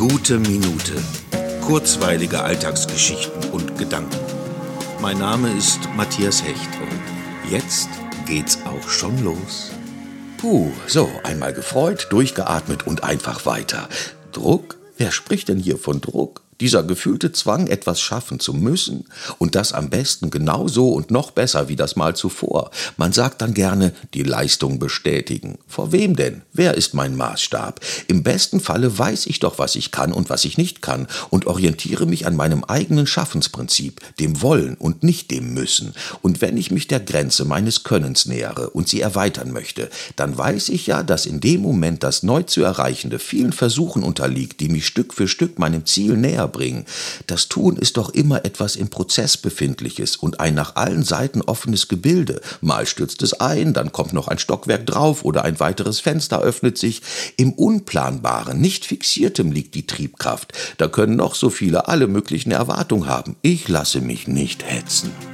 Gute Minute. Kurzweilige Alltagsgeschichten und Gedanken. Mein Name ist Matthias Hecht und jetzt geht's auch schon los. Puh, so, einmal gefreut, durchgeatmet und einfach weiter. Druck? Wer spricht denn hier von Druck? Dieser gefühlte Zwang, etwas schaffen zu müssen. Und das am besten genauso und noch besser wie das Mal zuvor. Man sagt dann gerne, die Leistung bestätigen. Vor wem denn? Wer ist mein Maßstab? Im besten Falle weiß ich doch, was ich kann und was ich nicht kann und orientiere mich an meinem eigenen Schaffensprinzip, dem Wollen und nicht dem Müssen. Und wenn ich mich der Grenze meines Könnens nähere und sie erweitern möchte, dann weiß ich ja, dass in dem Moment das neu zu erreichende vielen Versuchen unterliegt, die mich Stück für Stück meinem Ziel näher bringen. Das Tun ist doch immer etwas im Prozess befindliches und ein nach allen Seiten offenes Gebilde. Mal stürzt es ein, dann kommt noch ein Stockwerk drauf oder ein weiteres Fenster öffnet sich. Im Unplanbaren, nicht Fixiertem liegt die Triebkraft. Da können noch so viele alle möglichen Erwartungen haben. Ich lasse mich nicht hetzen.